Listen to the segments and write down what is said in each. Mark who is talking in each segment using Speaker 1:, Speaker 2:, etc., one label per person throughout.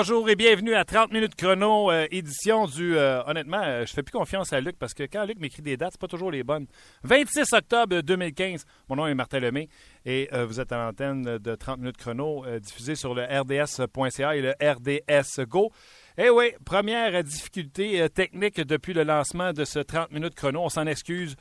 Speaker 1: Bonjour et bienvenue à 30 minutes chrono, euh, édition du... euh, honnêtement, euh, je fais plus confiance à Luc parce que quand Luc m'écrit des dates, c'est pas toujours les bonnes. 26 octobre 2015, mon nom est Martin Lemay et euh, vous êtes à l'antenne de 30 minutes chrono euh, diffusé sur le rds.ca et le RDS Go. Eh oui, première difficulté technique depuis le lancement de ce 30 minutes chrono. On s'en excuse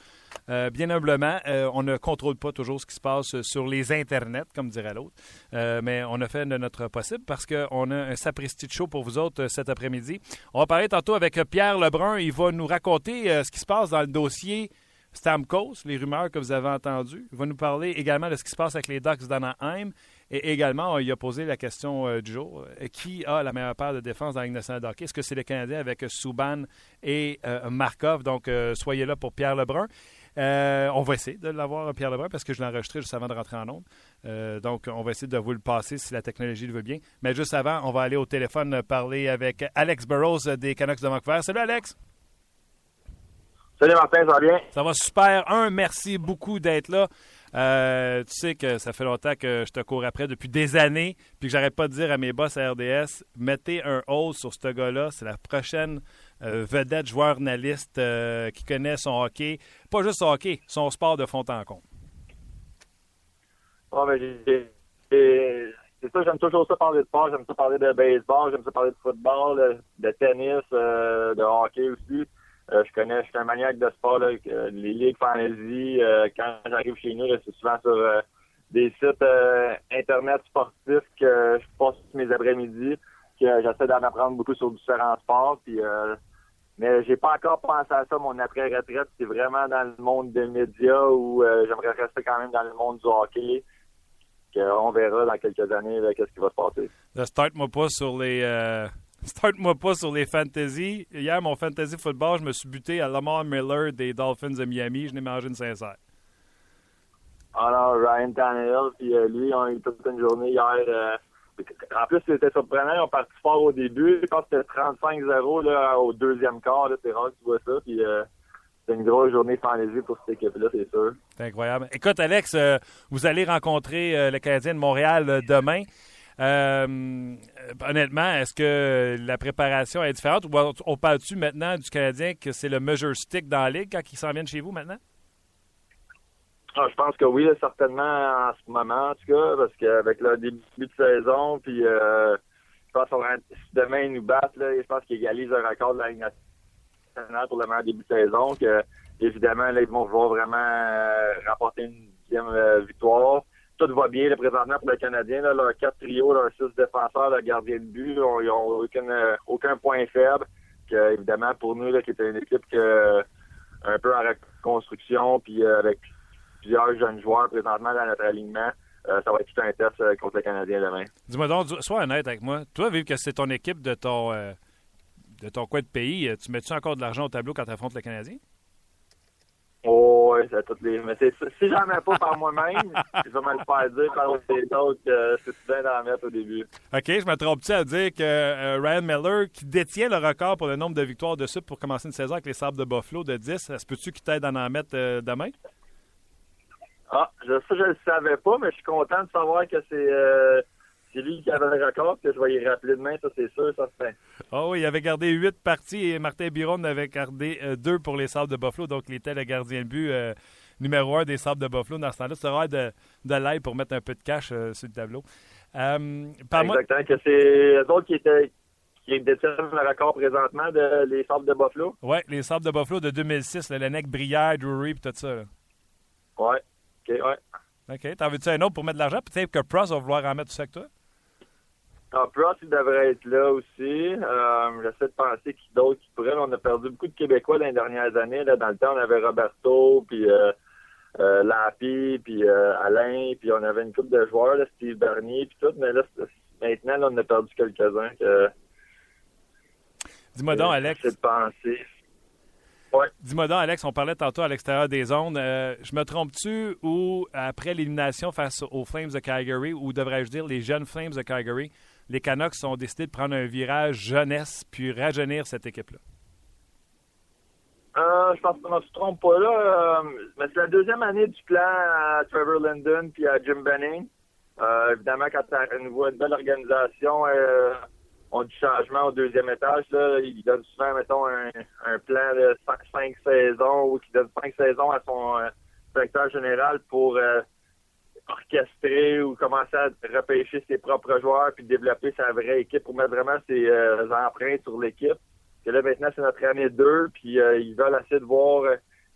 Speaker 1: euh, bien humblement. Euh, on ne contrôle pas toujours ce qui se passe sur les internets, comme dirait l'autre. Euh, mais on a fait de notre possible parce qu'on a un sapristi de show pour vous autres euh, cet après-midi. On va parler tantôt avec euh, Pierre Lebrun. Il va nous raconter euh, ce qui se passe dans le dossier Stamkos, les rumeurs que vous avez entendues. Il va nous parler également de ce qui se passe avec les Ducks d'Anaheim. Et également, il a posé la question euh, du jour. Euh, qui a la meilleure paire de défense dans la Ligue nationale? Est-ce que c'est le Canadien avec euh, Subban et euh, Markov? Donc, euh, soyez là pour Pierre Lebrun. Euh, on va essayer de l'avoir, Pierre Lebrun, parce que je l'ai enregistré juste avant de rentrer en onde. Euh, donc, on va essayer de vous le passer si la technologie le veut bien. Mais juste avant, on va aller au téléphone parler avec Alex Burrows des Canucks de Vancouver. Salut, Alex!
Speaker 2: Salut Martin, ça va bien?
Speaker 1: Ça va super. Un, merci beaucoup d'être là. Euh, tu sais que ça fait longtemps que je te cours après depuis des années, puis que j'arrête pas de dire à mes boss à RDS, mettez un hold sur ce gars-là. C'est la prochaine euh, vedette joueur analyste euh, qui connaît son hockey. Pas juste son hockey, son sport de fond en
Speaker 2: j'ai- j'ai- j'ai- c'est ça, j'aime toujours ça parler de sport, j'aime ça parler de baseball, j'aime ça parler de football, de tennis, euh, de hockey aussi. Euh, je connais, je suis un maniaque de sport, là, que les ligues fantasy. euh, quand j'arrive chez nous, c'est souvent sur euh, des sites euh, internet sportifs que je passe mes après-midi, que j'essaie d'en apprendre beaucoup sur différents sports. Puis, euh, mais j'ai pas encore pensé à ça, mon après-retraite. C'est vraiment dans le monde des médias où euh, j'aimerais rester quand même dans le monde du hockey. Que on verra dans quelques années qu'est-ce qui va se passer.
Speaker 1: Là, Start-moi pas sur les. Start-moi pas sur les fantasy. Hier, mon fantasy football, je me suis buté à Lamar Miller des Dolphins de Miami. Je n'ai mangé une sincère.
Speaker 2: Alors, Ryan Tannehill, puis euh, lui, on a eu toute une journée hier. euh, en plus, c'était surprenant. Ils ont parti fort au début. Je pense que c'était 35-0 là, au deuxième quart. C'est rare que tu vois ça. Puis, euh, c'est une grosse journée fantasy pour cette équipe-là, c'est sûr.
Speaker 1: C'est incroyable. Écoute, Alex, euh, vous allez rencontrer euh, le Canadien de Montréal euh, demain. Euh, honnêtement, est-ce que la préparation est différente? Ou on- parle-tu maintenant du Canadien que c'est le measure stick dans la ligue quand ils s'en viennent chez vous maintenant?
Speaker 2: Ah, je pense que oui, certainement en ce moment, en tout cas, parce qu'avec le début de saison, puis euh, je pense qu'on si demain ils nous battent, je pense qu'ils égalisent le record de la nationale pour le meilleur début de saison, que évidemment, là, ils vont vraiment euh, remporter une dixième euh, victoire. Tout va bien là, présentement pour le Canadien. Là, leurs quatre trios, leurs six défenseurs, le gardien de but, ils n'ont aucun, euh, aucun point faible. Évidemment, pour nous, qui est une équipe que, un peu en reconstruction, puis euh, avec plusieurs jeunes joueurs présentement dans notre alignement. Euh, ça va être tout un test euh, contre le Canadien demain.
Speaker 1: Dis-moi donc, sois honnête avec moi. Toi, vu que c'est ton équipe de ton, euh, de ton coin de pays, euh, tu mets-tu encore de l'argent au tableau quand tu affrontes le Canadien?
Speaker 2: C'est à toutes les. Mais si j'en mets pas par moi-même, je vais me le faire dire par les autres que c'est bien d'en mettre au début.
Speaker 1: OK, je me trompe-tu à dire que euh, Ryan Miller, qui détient le record pour le nombre de victoires de suite pour commencer une saison avec les Sables de Buffalo de 10, ça se peut-tu qu'il t'aide à en mettre euh, demain?
Speaker 2: Ah, je, ça, je le savais pas, mais je suis content de savoir que c'est, euh, c'est lui qui avait le record, que je vais y rappeler demain, ça c'est sûr, ça c'est.
Speaker 1: Oh oui, il avait gardé 8 parties et Martin Biron avait gardé 2 pour les Sables de Buffalo, donc il était le gardien de but euh, numéro 1 des Sables de Buffalo dans ce temps-là. C'est rare de, de l'aide pour mettre un peu de cash euh, sur le tableau. Euh,
Speaker 2: Exactement, que c'est eux autres qui étaient qui détient le record présentement de les Sables de Buffalo.
Speaker 1: Oui, les Sables de Buffalo de 2006, le Lenec, Brière, Drury tout ça.
Speaker 2: Ouais. OK, ouais.
Speaker 1: OK. T'en veux-tu un autre pour mettre de l'argent? Peut-être que Pross va vouloir en mettre tout ça avec toi?
Speaker 2: Ah, Pross, il devrait être là aussi. Euh, J'essaie de penser qui d'autres qui pourraient. On a perdu beaucoup de Québécois dans les dernières années. Là. Dans le temps, on avait Roberto, puis euh, euh, Lapi, puis Alain, puis on avait une couple de joueurs, là, Steve Bernier, puis tout. Mais là, maintenant, là, on a perdu quelques-uns. Que,
Speaker 1: Dis-moi donc, Alex.
Speaker 2: J'essaie de penser.
Speaker 1: Dis-moi donc, Alex, on parlait tantôt à l'extérieur des zones. Euh, je me trompe-tu ou après l'élimination face aux Flames de Calgary, ou devrais-je dire les jeunes Flames de Calgary, les Canucks ont décidé de prendre un virage jeunesse puis rajeunir cette équipe-là?
Speaker 2: Euh, je pense qu'on ne se trompe pas là. Euh, mais c'est la deuxième année du plan à Trevor Linden puis à Jim Benning. Euh, évidemment, quand tu as une, une belle organisation, ont du changement au deuxième étage. Là. Il donne souvent, mettons, un, plan de cinq, saisons ou qui donne cinq saisons à son directeur général pour orchestrer ou commencer à repêcher ses propres joueurs puis développer sa vraie équipe pour mettre vraiment ses euh, empreintes sur l'équipe. Et là, maintenant, c'est notre année 2, puis ils veulent essayer de voir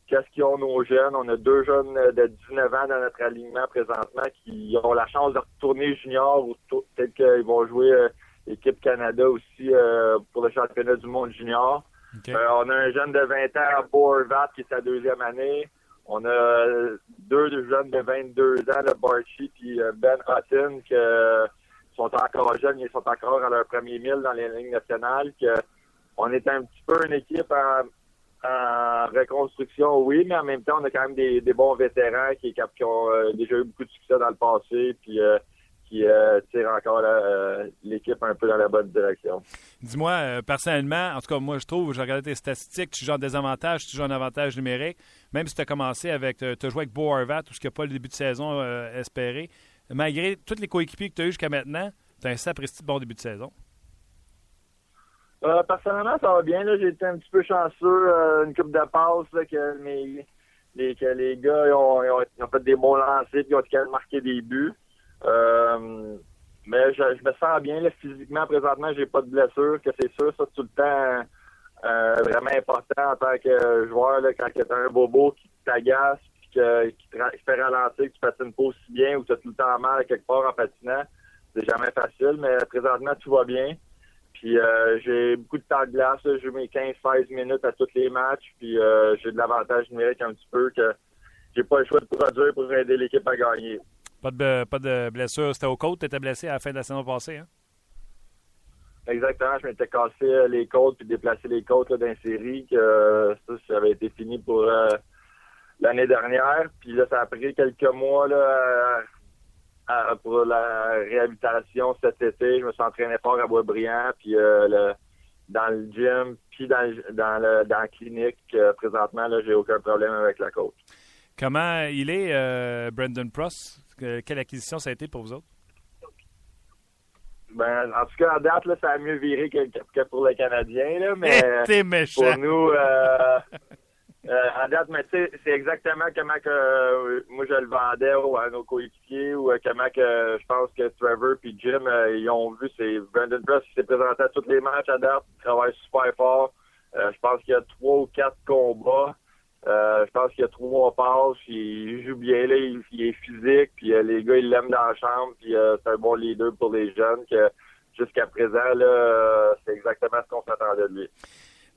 Speaker 2: qu'est-ce qu'ils ont nos jeunes. On a deux jeunes de 19 ans dans notre alignement présentement qui ont la chance de retourner junior ou peut-être qu'ils vont jouer équipe Canada aussi euh, pour le championnat du monde junior. Euh, on a un jeune de 20 ans à Borvat qui est sa deuxième année. On a deux jeunes de 22 ans, le Barchi et euh, Ben Hutton, qui sont encore jeunes, ils sont encore à leur premier mille dans les lignes nationales. Que on est un petit peu une équipe en, reconstruction, oui, mais en même temps, on a quand même des, bons vétérans qui, qui ont déjà eu beaucoup de succès dans le passé. Puis qui euh, tire encore euh, l'équipe un peu dans la bonne direction.
Speaker 1: Dis-moi, euh, personnellement, en tout cas, moi, je trouve, j'ai regardé tes statistiques, tu joues en désavantage, tu joues en avantage numérique. Même si tu as commencé avec, tu as joué avec Beau Harvat, tout ce qui n'a pas le début de saison espéré, malgré tous les coéquipiers que tu as eu jusqu'à maintenant, tu as un sapristi bon début de saison.
Speaker 2: personnellement, ça va bien. J'ai été un petit peu chanceux, une coupe de passe, que, les, que les gars ils ont, ont, fait des bons lancers, puis ils ont quand même marqué des buts. Euh, mais je, me sens bien là, physiquement. Présentement, j'ai pas de blessure, que c'est sûr. Ça, tout le temps euh, vraiment important en tant que joueur. Là, quand tu as un bobo qui t'agace, puis qui te fait ralentir, que tu patines pas aussi bien ou tu as tout le temps mal quelque part en patinant, c'est jamais facile. Mais présentement, tout va bien. Puis euh, j'ai beaucoup de temps de glace. J'ai mes 15-16 minutes à tous les matchs. Puis j'ai de l'avantage numérique un petit peu que j'ai pas le choix de produire pour aider l'équipe à gagner.
Speaker 1: Pas de, pas de blessure. C'était au côte, tu étais blessé à la fin de la saison passée, hein?
Speaker 2: Exactement, je m'étais cassé euh, les côtes puis déplacé les côtes d'un série que euh, ça, avait été fini pour euh, l'année dernière. Puis là, ça a pris quelques mois là, pour la réhabilitation cet été. Je me suis entraîné fort à Boisbriand, puis dans le gym, puis dans, dans, le, dans la clinique. présentement, là, j'ai aucun problème avec la côte.
Speaker 1: Comment il est, Brendan Pross? Quelle acquisition ça a été pour vous autres?
Speaker 2: Ben, en tout cas, en date, là, ça a mieux viré que, pour les Canadiens, là, mais pour nous, euh, euh, en date, mais tu sais, c'est exactement comment que euh, moi je le vendais à nos coéquipiers ou comment que je pense que Trevor et Jim ils ont vu. C'est Brandon Press qui s'est présenté à tous les matchs à date, il travaille super fort. je pense qu'il y a trois ou quatre combats. Euh, je pense qu'il a trois passes, il joue bien là, il, est physique, puis euh, les gars ils l'aiment dans la chambre, puis euh, c'est un bon leader pour les jeunes que jusqu'à présent c'est exactement ce qu'on s'attendait de lui.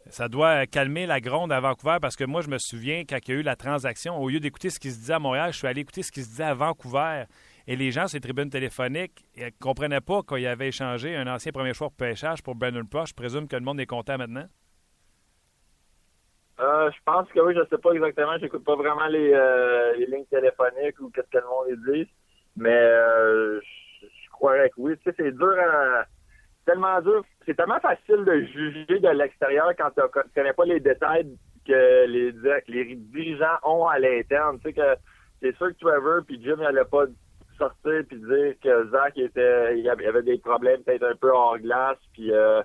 Speaker 1: Ça doit calmer la gronde à Vancouver parce que moi, je me souviens quand il y a eu la transaction, au lieu d'écouter ce qui se disait à Montréal, je suis allé écouter ce qui se disait à Vancouver. Et les gens sur les tribunes téléphoniques ne comprenaient pas qu'il avait échangé un ancien premier choix pour pêchage pour Brandon Proche. Je présume que le monde est content maintenant.
Speaker 2: Euh, je pense que oui, je sais pas exactement. J'écoute pas vraiment les, euh, les lignes téléphoniques ou qu'est-ce que le monde dit. Mais euh, je, croirais que oui. Tu sais, c'est dur à, tellement dur. C'est tellement facile de juger de l'extérieur quand tu connais pas les détails que les, dirigeants ont à l'interne. Tu sais que c'est sûr que Trevor puis Jim n'allaient pas sortir puis dire que Zach était il avait des problèmes peut-être un peu hors glace puis euh,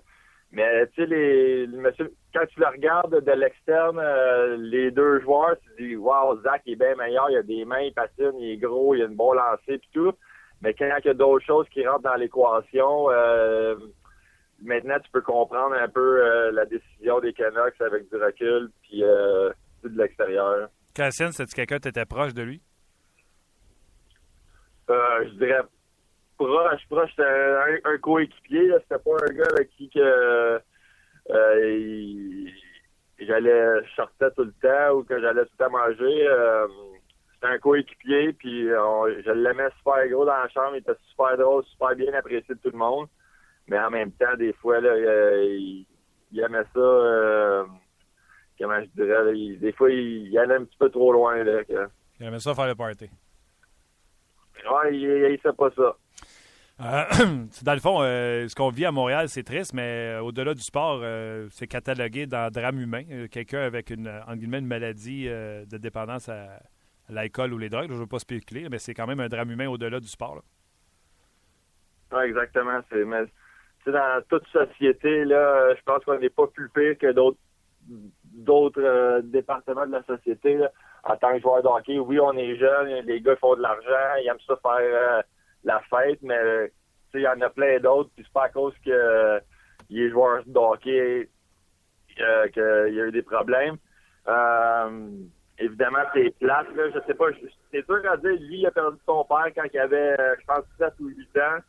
Speaker 2: mais tu sais, les, monsieur, quand tu le regardes de l'externe, euh, les deux joueurs, tu dis Wow, Zach est bien meilleur, il a des mains, il patine, il est gros, il a une bon lancer puis tout. Mais quand il y a d'autres choses qui rentrent dans l'équation, euh, maintenant, tu peux comprendre un peu euh, la décision des Canucks avec du recul, puis euh, de l'extérieur.
Speaker 1: Cassian, c'est-tu quelqu'un qui était proche de lui?
Speaker 2: Euh, je dirais proche, proche, c'était un, un coéquipier, c'était pas un gars avec qui que euh, j'allais sortais tout le temps ou que j'allais tout le temps manger. Euh, c'était un coéquipier, puis je l'aimais super gros dans la chambre, il était super drôle, super bien apprécié de tout le monde. Mais en même temps, des fois, là, il, aimait ça, euh, comment je dirais, des fois, il, allait un petit peu trop loin. Là,
Speaker 1: Il aimait ça faire le party.
Speaker 2: Ouais, il, il sait pas ça.
Speaker 1: Euh, dans le fond, euh, ce qu'on vit à Montréal, c'est triste, mais euh, au-delà du sport, c'est catalogué dans drame humain. Quelqu'un avec une, maladie de dépendance à, l'alcool ou les drogues, je ne veux pas spéculer, mais c'est quand même un drame humain au-delà du sport.
Speaker 2: Oui, exactement. C'est, dans toute société, là, je pense qu'on n'est pas plus pire que d'autres départements de la société. En tant que joueur de hockey, oui, on est jeunes, les gars font de l'argent, ils aiment ça faire la fête, mais il y en a plein d'autres, puis c'est pas à cause que euh, il est joueur de hockey euh, qu'il y a eu des problèmes. Euh, évidemment, c'est plate, là, je sais pas, c'est dur à dire, lui, il a perdu son père quand il avait, je pense, 7 ou 8 ans.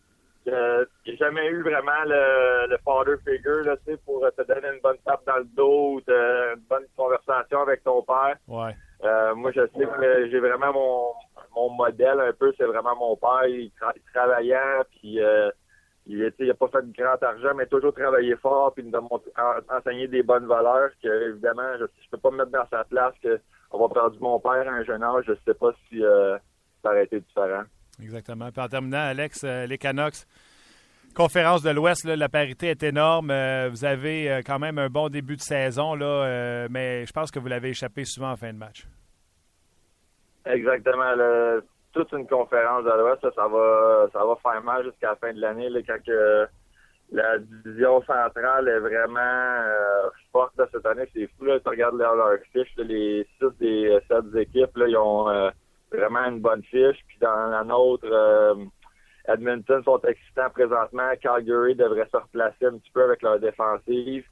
Speaker 2: Euh, n'a jamais eu vraiment le, le father figure là, pour te donner une bonne tape dans le dos ou une bonne conversation avec ton père.
Speaker 1: Ouais.
Speaker 2: Euh, moi, je sais que j'ai vraiment mon, mon modèle un peu, c'est vraiment mon père. Il, travaillait, puis euh, il n'a pas fait de grand argent, mais toujours travaillé fort, puis il nous a enseigné des bonnes valeurs. Que évidemment, je ne peux pas me mettre dans sa place que on va perdre mon père à un jeune âge. Je ne sais pas si euh, ça aurait été différent.
Speaker 1: Exactement. Puis en terminant, Alex, euh, les Canucks. Conférence de l'Ouest, la parité est énorme. vous avez quand même un bon début de saison, là, mais je pense que vous l'avez échappé souvent en fin de match.
Speaker 2: Exactement. toute une conférence de l'Ouest, ça, va ça va faire mal jusqu'à la fin de l'année quand la division centrale est vraiment euh, forte cette année. C'est fou, là, tu regardes leur, fiche, les six des sept équipes, là, ils ont euh, vraiment une bonne fiche. Puis dans la nôtre, euh, Edmonton sont excitants présentement. Calgary devrait se replacer un petit peu avec leur défensive.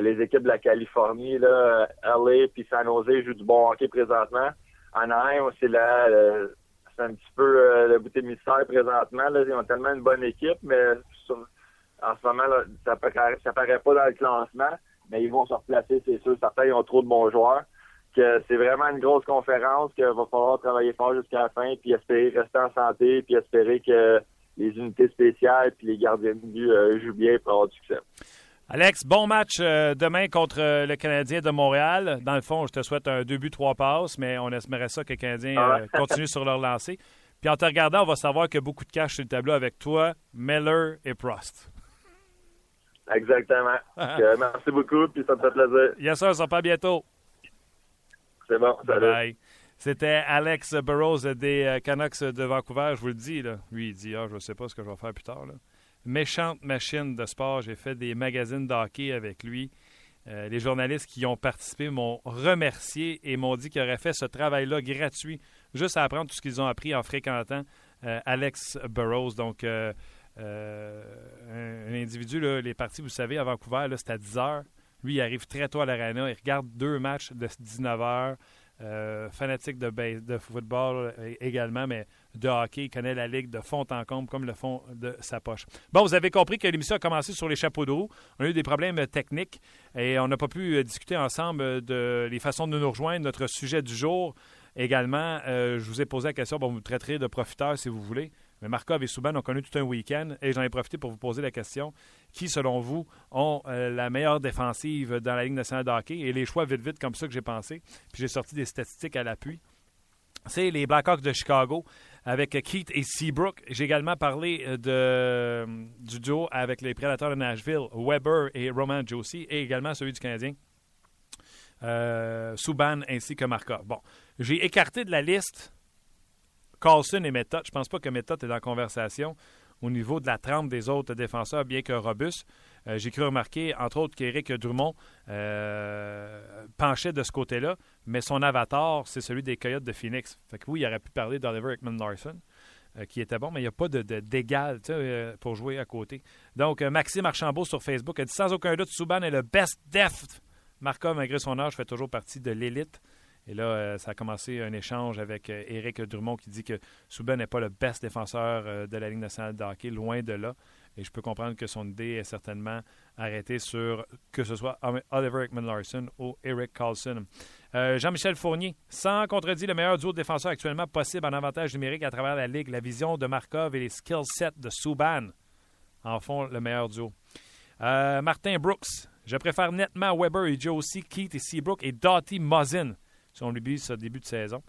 Speaker 2: les équipes de la Californie, là, LA puis San Jose jouent du bon hockey présentement. Anaheim, c'est là, euh, c'est un petit peu euh, le bouté mystère présentement. Là. Ils ont tellement une bonne équipe, mais en ce moment, ça paraît, ça paraît pas dans le classement, mais ils vont se replacer, c'est sûr. Certains ils ont trop de bons joueurs. Que c'est vraiment une grosse conférence, qu'il va falloir travailler fort jusqu'à la fin, puis espérer rester en santé, puis espérer que les unités spéciales puis les gardiens de but euh, jouent bien pour avoir du succès.
Speaker 1: Alex, bon match euh, demain contre euh, le Canadien de Montréal. Dans le fond, je te souhaite un deux buts, trois passes, mais on espérait ça que les Canadiens ah euh, continuent sur leur lancée. Puis en te regardant, on va savoir qu'il y a beaucoup de cash sur le tableau avec toi, Miller et Prost.
Speaker 2: Exactement. merci beaucoup, puis ça me fait plaisir.
Speaker 1: Yes, sir, ça part bientôt.
Speaker 2: C'est bon, salut.
Speaker 1: C'était Alex Burrows des Canucks de Vancouver. Je vous le dis, là. lui, il dit ah, Je ne sais pas ce que je vais faire plus tard. Là méchante machine de sport. J'ai fait des magazines d'hockey avec lui. Euh, les journalistes qui ont participé m'ont remercié et m'ont dit qu'ils auraient fait ce travail-là gratuit, juste à apprendre tout ce qu'ils ont appris en fréquentant euh, Alex Burroughs. Donc, euh, un, individu, là, les parties, vous savez, à Vancouver, c'est à 10 h. Lui, il arrive très tôt à l'arena. Il regarde deux matchs de 19 h. fanatique de, de football également, mais de hockey. Connaît la ligue de fond en comble comme le fond de sa poche. Bon, vous avez compris que l'émission a commencé sur les chapeaux de roue. On a eu des problèmes techniques et on n'a pas pu euh, discuter ensemble de les façons de nous rejoindre. Notre sujet du jour également, euh, je vous ai posé la question, bon, vous me traiterez de profiteur si vous voulez. Mais Markov et Souban ont connu tout un week-end et j'en ai profité pour vous poser la question qui, selon vous, ont euh, la meilleure défensive dans la Ligue nationale de hockey? Et les choix vite, vite, comme ça que j'ai pensé. Puis j'ai sorti des statistiques à l'appui. C'est les Blackhawks de Chicago avec Keith et Seabrook. J'ai également parlé euh, du duo avec les Prédateurs de Nashville, Weber et Roman Josie, et également celui du Canadien, euh, Subban ainsi que Markov. Bon, j'ai écarté de la liste Carlson et Method. Je pense pas que Method est dans la conversation au niveau de la trempe des autres défenseurs, bien que robuste. Euh, j'ai cru remarquer, entre autres, qu'Éric Drummond euh, penchait de ce côté-là, mais son avatar, c'est celui des Coyotes de Phoenix. Fait que oui, il aurait pu parler d'Oliver Ekman Larson. qui était bon, mais il n'y a pas d'égal de, pour jouer à côté. Donc, Maxime Archambault sur Facebook a dit sans aucun doute, Souban est le best deft. Markov, malgré son âge, fait toujours partie de l'élite. Et là, ça a commencé un échange avec Éric Drummond qui dit que Souban n'est pas le best défenseur de la Ligue nationale de hockey, loin de là. Et je peux comprendre que son idée est certainement arrêtée sur que ce soit Oliver Ekman Larson ou Eric Carlson. Euh, Jean-Michel Fournier, sans contredit, le meilleur duo de défenseurs actuellement possible en avantage numérique à travers la Ligue. La vision de Markov et les skill sets de Subban en font le meilleur duo. Euh, Martin Brooks, je préfère nettement Weber et Josie, Keith et Seabrook et Dottie Muzzin si on lui ce début de saison.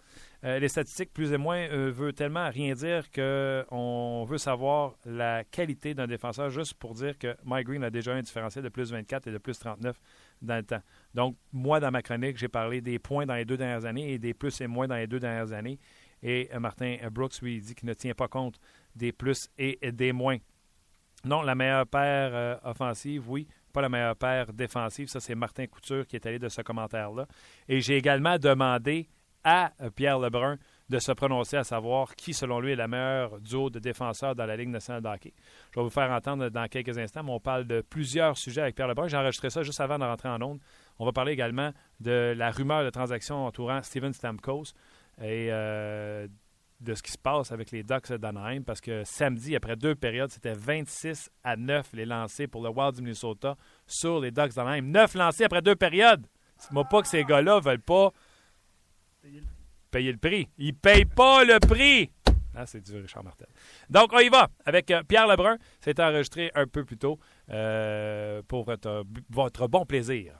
Speaker 1: Euh, les statistiques, plus ou moins, euh, veut tellement rien dire qu'on veut savoir la qualité d'un défenseur juste pour dire que Mike Green a déjà un différentiel de plus 24 et de plus 39 dans le temps. Donc, moi, dans ma chronique, j'ai parlé des points dans les deux dernières années et des plus et moins dans les deux dernières années. Et euh, Martin Brooks, lui, dit qu'il ne tient pas compte des plus et des moins. Non, la meilleure paire offensive, oui, pas la meilleure paire défensive. Ça, c'est Martin Couture qui est allé de ce commentaire-là. Et j'ai également demandé à Pierre Lebrun de se prononcer à savoir qui, selon lui, est la meilleure duo de défenseurs dans la Ligue nationale de hockey. Je vais vous faire entendre dans quelques instants, mais on parle de plusieurs sujets avec Pierre Lebrun. J'ai enregistré ça juste avant de rentrer en onde. On va parler également de la rumeur de transaction entourant Steven Stamkos et euh, de ce qui se passe avec les Ducks d'Anaheim parce que samedi, après deux périodes, c'était 26 à 9 les lancés pour le Wild du Minnesota sur les Ducks d'Anaheim. 9 lancés après deux périodes. Dis-moi pas que ces gars-là veulent pas payer le prix. Ils payent pas le prix. Ah, c'est du Richard Martel. Donc, on y va avec euh, Pierre Lebrun. C'est enregistré un peu plus tôt euh, pour votre bon plaisir.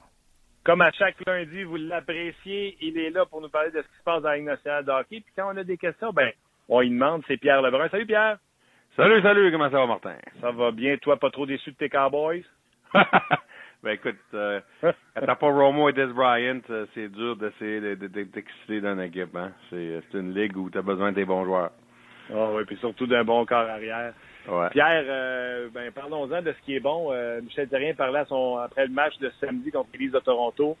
Speaker 3: Comme à chaque lundi, vous l'appréciez. Il est là pour nous parler de ce qui se passe dans la Ligue nationale de hockey. Puis quand on a des questions, ben, on y demande. C'est Pierre Lebrun. Salut, Pierre.
Speaker 4: Salut, salut. Comment ça va, Martin?
Speaker 3: Ça va bien. Toi, pas trop déçu de tes Cowboys?
Speaker 4: ben, écoute, euh, quand t'as pas Romo et Des Bryant, euh, c'est dur d'essayer d'exciter dans une équipe. Hein? C'est une ligue où tu as besoin des bons joueurs.
Speaker 3: Ah oui, puis surtout d'un bon corps arrière. Pierre, euh, ben, parlons-en de ce qui est bon. Euh, Michel Terrien parlait à son, après le match de samedi contre l'Élise de Toronto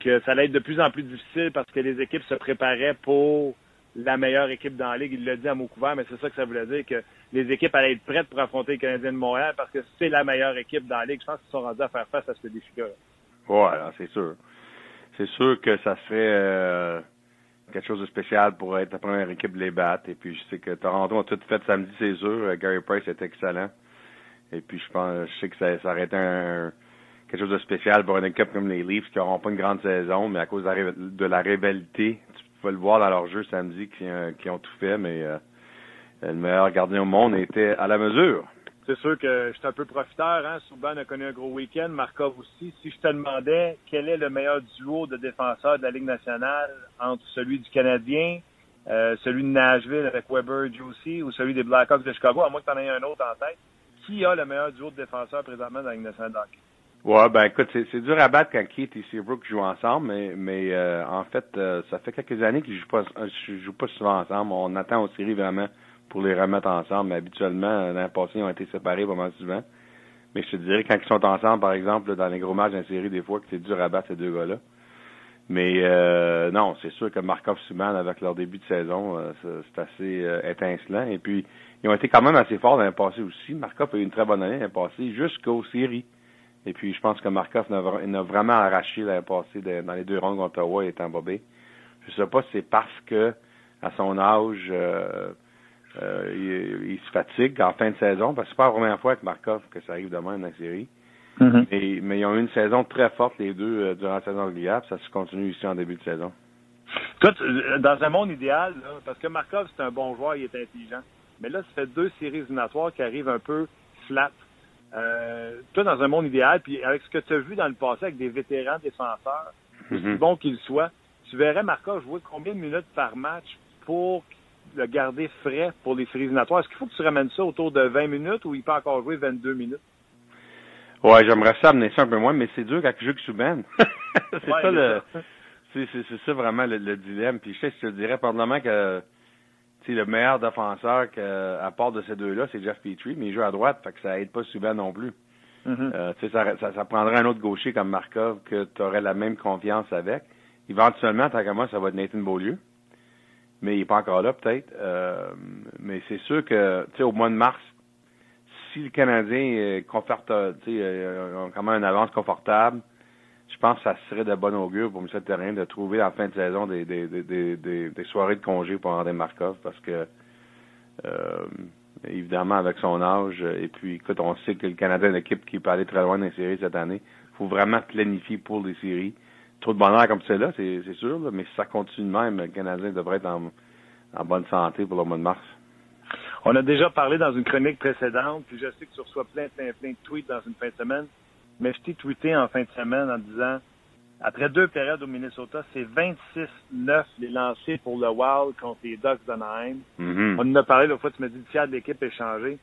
Speaker 3: que ça allait être de plus en plus difficile parce que les équipes se préparaient pour la meilleure équipe dans la Ligue. Il l'a dit à mot couvert, mais c'est ça que ça voulait dire, que les équipes allaient être prêtes pour affronter les Canadiens de Montréal parce que c'est la meilleure équipe dans la Ligue. Je pense qu'ils sont rendus à faire face à ce défi-là.
Speaker 4: Oui, c'est sûr. C'est sûr que ça serait euh, quelque chose de spécial pour être la première équipe de les battre. Et puis, je sais que Toronto a tout fait samedi, c'est sûr. Euh, Gary Price est excellent. Et puis, je pense, je sais que ça, ça aurait été un, quelque chose de spécial pour une équipe comme les Leafs qui n'auront pas une grande saison, mais à cause de la, rivalité, tu peux le voir dans leur jeu samedi qui, euh, qui ont tout fait, mais euh, le meilleur gardien au monde était à la mesure.
Speaker 3: C'est sûr que je suis un peu profiteur. Hein? Souban a connu un gros week-end, Markov aussi. Si je te demandais quel est le meilleur duo de défenseurs de la Ligue nationale entre celui du Canadien, euh, celui de Nashville avec Weber Juicy ou celui des Blackhawks de Chicago, à moins que tu en aies un autre en tête, qui a le meilleur duo de défenseurs présentement dans la Ligue nationale de hockey?
Speaker 4: Ouais, ben écoute, c'est dur à battre quand Keith et Seabrook jouent ensemble, mais, mais euh, en fait, euh, ça fait quelques années qu'ils jouent pas, jouent pas souvent ensemble. On attend aux séries vraiment pour les remettre ensemble. Mais habituellement, le passé, ils ont été séparés mal souvent. Mais je te dirais, quand ils sont ensemble, par exemple, dans les gros matchs série, des fois, que c'est dur à battre ces deux gars-là. Mais euh, non, c'est sûr que Markov Suman, avec leur début de saison, euh, c'est assez euh, étincelant. Et puis, ils ont été quand même assez forts dans le passé aussi. Markov a eu une très bonne année dans le passé, jusqu'aux séries. Et puis, je pense que Markov n'a vraiment arraché l'année passée dans les deux rondes contre Ottawa et étant bobé. Je sais pas si c'est parce que, à son âge, euh, il, se fatigue en fin de saison, parce que c'est pas la première fois avec Markov que ça arrive demain dans la série. Mm-hmm. mais ils ont eu une saison très forte, les deux, euh, durant la saison régulière, ça se continue ici en début de saison.
Speaker 3: Toi, euh, dans un monde idéal, parce que Markov, c'est un bon joueur, il est intelligent, mais là, ça fait deux séries éliminatoires qui arrivent un peu flat. toi, dans un monde idéal, puis avec ce que tu as vu dans le passé avec des vétérans défenseurs, aussi mm-hmm. bon qu'ils soient, tu verrais Markov jouer combien de minutes par match pour le garder frais pour les séries éliminatoires. Est-ce qu'il faut que tu ramènes ça autour de 20 minutes ou il peut encore jouer 22 minutes?
Speaker 4: Ouais, j'aimerais ça amener ça un peu moins, mais c'est dur quand tu joues que Subban. c'est ça le, c'est, ça vraiment le, dilemme. Puis je sais, je te dirais probablement que le meilleur défenseur que, à part de ces deux-là, c'est Jeff Petrie, mais il joue à droite, fait que ça aide pas Subban non plus. Mm-hmm. Euh, ça, ça, ça, prendrait un autre gaucher comme Markov que tu aurais la même confiance avec. Éventuellement, tant qu'à moi, ça va être Nathan Beaulieu. Mais il n'est pas encore là peut-être. mais c'est sûr que, tu sais, au mois de mars, si le Canadien est confortable, tu sais, a quand même une avance confortable, je pense que ça serait de bon augure pour M. Terrain de trouver en fin de saison des, des, des, des, des soirées de congé pour André Markov parce que euh, évidemment avec son âge, et puis écoute, on sait que le Canadien est une équipe qui peut aller très loin dans les séries cette année. Il faut vraiment planifier pour les séries. Trop de bonheur comme c'est là, c'est sûr, mais si ça continue de même, le Canadien devrait être en, en bonne santé pour le mois de mars.
Speaker 1: On a déjà parlé dans une chronique précédente, puis je sais que tu reçois plein, plein, plein de tweets dans une fin de semaine. Mais je t'ai tweeté en fin de semaine en disant, après deux périodes au Minnesota, c'est 26-9 les lancés pour le Wild contre les Ducks d'Anaheim.
Speaker 4: Mm-hmm.
Speaker 1: On en a parlé l'autre fois, tu m'as dit le tiers de l'équipe est changé.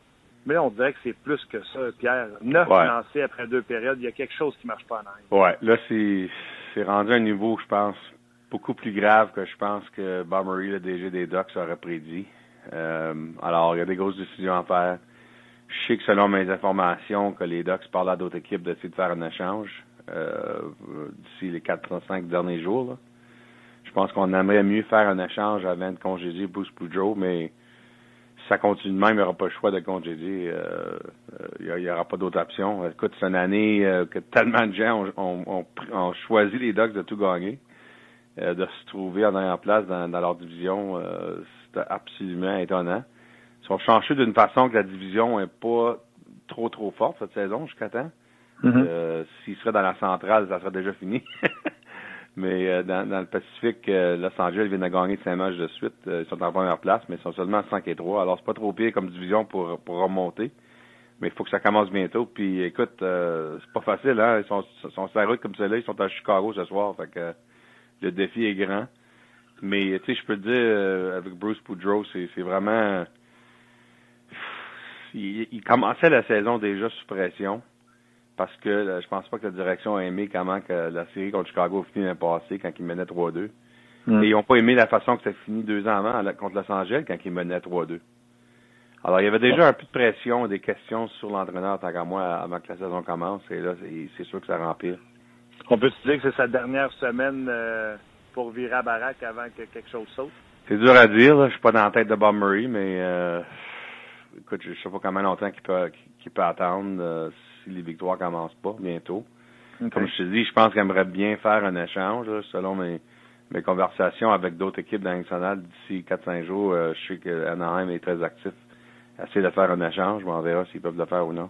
Speaker 1: Mais là, on dirait que c'est plus que ça, Pierre. Neuf
Speaker 4: Ouais.
Speaker 1: lancés après deux périodes, il y a quelque chose qui marche pas à Anaheim.
Speaker 4: Ouais, là, c'est, c'est rendu à un niveau, je pense, beaucoup plus grave que je pense que Bob Murray, le DG des Ducks, aurait prédit. Euh, alors, il y a des grosses décisions à faire. Je sais que selon mes informations, que les Ducks parlent à d'autres équipes d'essayer de faire un échange euh, d'ici les 4-5 derniers jours. là. Je pense qu'on aimerait mieux faire un échange avant de congédier Bruce Boudreau, mais si ça continue de même, il n'y aura pas le choix de congédier. Euh, euh, il n'y aura pas d'autre option. Écoute, c'est une année euh, que tellement de gens ont, ont, ont ont choisi les Ducks de tout gagner, euh, de se trouver en dernière place dans, dans leur division. euh, C'était absolument étonnant. Ils sont changés d'une façon que la division est pas trop trop forte cette saison jusqu'à temps. Euh, S'ils seraient dans la centrale, ça serait déjà fini. mais euh, dans, dans le Pacifique, euh, Los Angeles vient de gagner cinq matchs de suite. Euh, ils sont en première place, mais ils sont seulement à 5 et 3. Alors c'est pas trop pire comme division pour, pour remonter. Mais il faut que ça commence bientôt. Puis écoute, euh, c'est pas facile, hein. Ils sont, sont sur la route comme celle-là, ils sont à Chicago ce soir. Fait que le défi est grand. Mais tu sais, je peux te dire, avec Bruce Boudreau, c'est c'est vraiment. Il, il commençait la saison déjà sous pression. Parce que euh, je pense pas que la direction a aimé comment que la série contre Chicago a fini l'année passée quand ils menaient 3-2.
Speaker 1: Mm.
Speaker 4: Et ils n'ont pas aimé la façon que ça finit deux ans avant contre Los Angeles quand ils menaient 3-2. Alors, il y avait déjà un peu de pression, des questions sur l'entraîneur, tant qu'à moi, avant que la saison commence. Et là, c'est- sûr que ça rempire.
Speaker 1: On peut se dire que c'est sa dernière semaine euh, pour virer à baraque avant que quelque chose saute?
Speaker 4: C'est dur à dire, là. je suis pas dans la tête de Bob Murray, mais euh, écoute, je sais pas combien longtemps qu'il peut, qu'il peut attendre euh, si les victoires commencent pas bientôt. Comme je te dis, je pense qu'il aimerait bien faire un échange, là, selon mes, mes conversations avec d'autres équipes dans la Ligue nationale. D'ici 4-5 jours, euh, je sais que Anaheim est très actif. Essayer de faire un échange, mais on verra s'ils peuvent le faire ou non.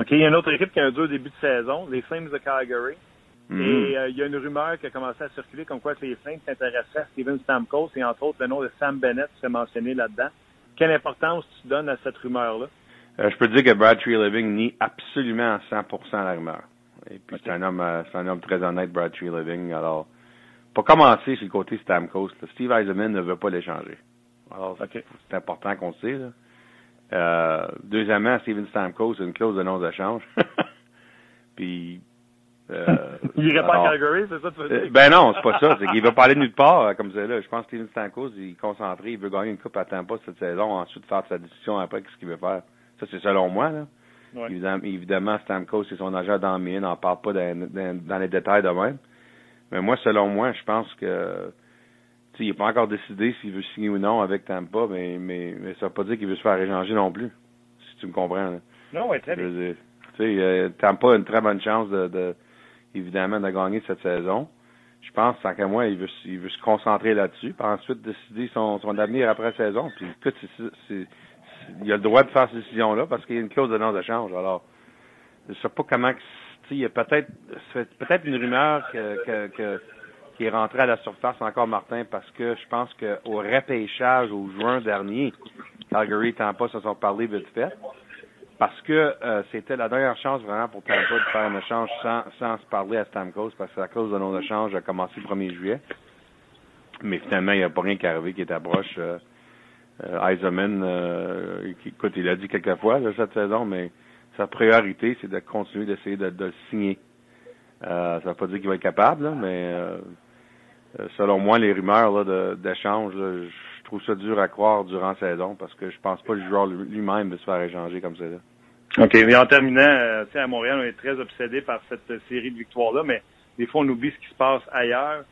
Speaker 1: OK, il y a une autre équipe qui a un dur début de saison, les Flames de Calgary.
Speaker 4: Mhm.
Speaker 1: Et euh, il y a une rumeur qui a commencé à circuler comme quoi que les Flames s'intéressaient à Steven Stamkos et entre autres le nom de Sam Bennett serait mentionné là-dedans. Quelle importance tu donnes à cette rumeur-là?
Speaker 4: Euh, je peux te dire que Brad Tree Living nie absolument à 100% la rumeur. Et puis c'est un homme, euh, c'est un homme très honnête, Brad Tree Living. Alors, pour commencer, sur le côté Stamkos, là, Steve Eisenman ne veut pas l'échanger. Alors, c'est important qu'on le sait. Là. Euh, deuxièmement, Steven Stamkos a une clause de non-échange. puis, euh,
Speaker 1: Il irait pas à Calgary, c'est ça que tu veux
Speaker 4: euh,
Speaker 1: dire?
Speaker 4: ben non, c'est pas ça. C'est qu'il veut parler de nulle part, euh, comme ça là. Je pense que Steven Stamkos, il est concentré, il veut gagner une coupe à Tampa cette saison, ensuite faire sa décision après qu'est-ce qu'il veut faire. Ça, c'est selon moi, là.
Speaker 1: Ouais.
Speaker 4: Évidemment, évidemment, Stamkos, c'est son agent dans mien, n'en parle pas dans, dans- dans les détails de même. Mais moi, selon moi, je pense que tu sais, il n'est pas encore décidé s'il veut signer ou non avec Tampa, mais, mais, mais ça veut pas dire qu'il veut se faire échanger non plus. Si tu me comprends. là.
Speaker 1: Non, ouais, très bien.
Speaker 4: dire, tu sais, euh, Tampa a une très bonne chance de, de évidemment de gagner cette saison. Je pense, tant qu'à moi, il veut, se- il veut se concentrer là-dessus, puis ensuite décider son, son avenir après saison. Puis écoute, c'est- il a le droit de faire cette décision-là parce qu'il y a une clause de non-échange. Alors, je sais pas comment, il y a peut-être, peut-être une rumeur que, que, que- qui est rentrée à la surface encore, Martin, parce que je pense qu'au repêchage au juin dernier, Calgary et Tampa se sont parlé vite fait parce que euh, c'était la dernière chance vraiment pour Tampa de faire un échange sans, sans se parler à Stamkos, parce que la clause de non-échange a commencé le 1er juillet. Mais finalement, il n'y a pas rien qui est arrivé qui était proche. Euh, euh, Eisenman, euh, qui- écoute, il a dit quelques fois là, cette saison, mais sa priorité, c'est de continuer d'essayer de, de le signer. Euh, ça ne veut pas dire qu'il va être capable, là, mais euh, euh, selon moi, les rumeurs d'échange, je trouve ça dur à croire durant la saison parce que je pense pas que le joueur lui-même veut se faire échanger comme ça. Là.
Speaker 1: OK. Et en terminant, euh, à Montréal, on est très obsédé par cette euh, série de victoires-là, mais des fois, on oublie ce qui se passe ailleurs.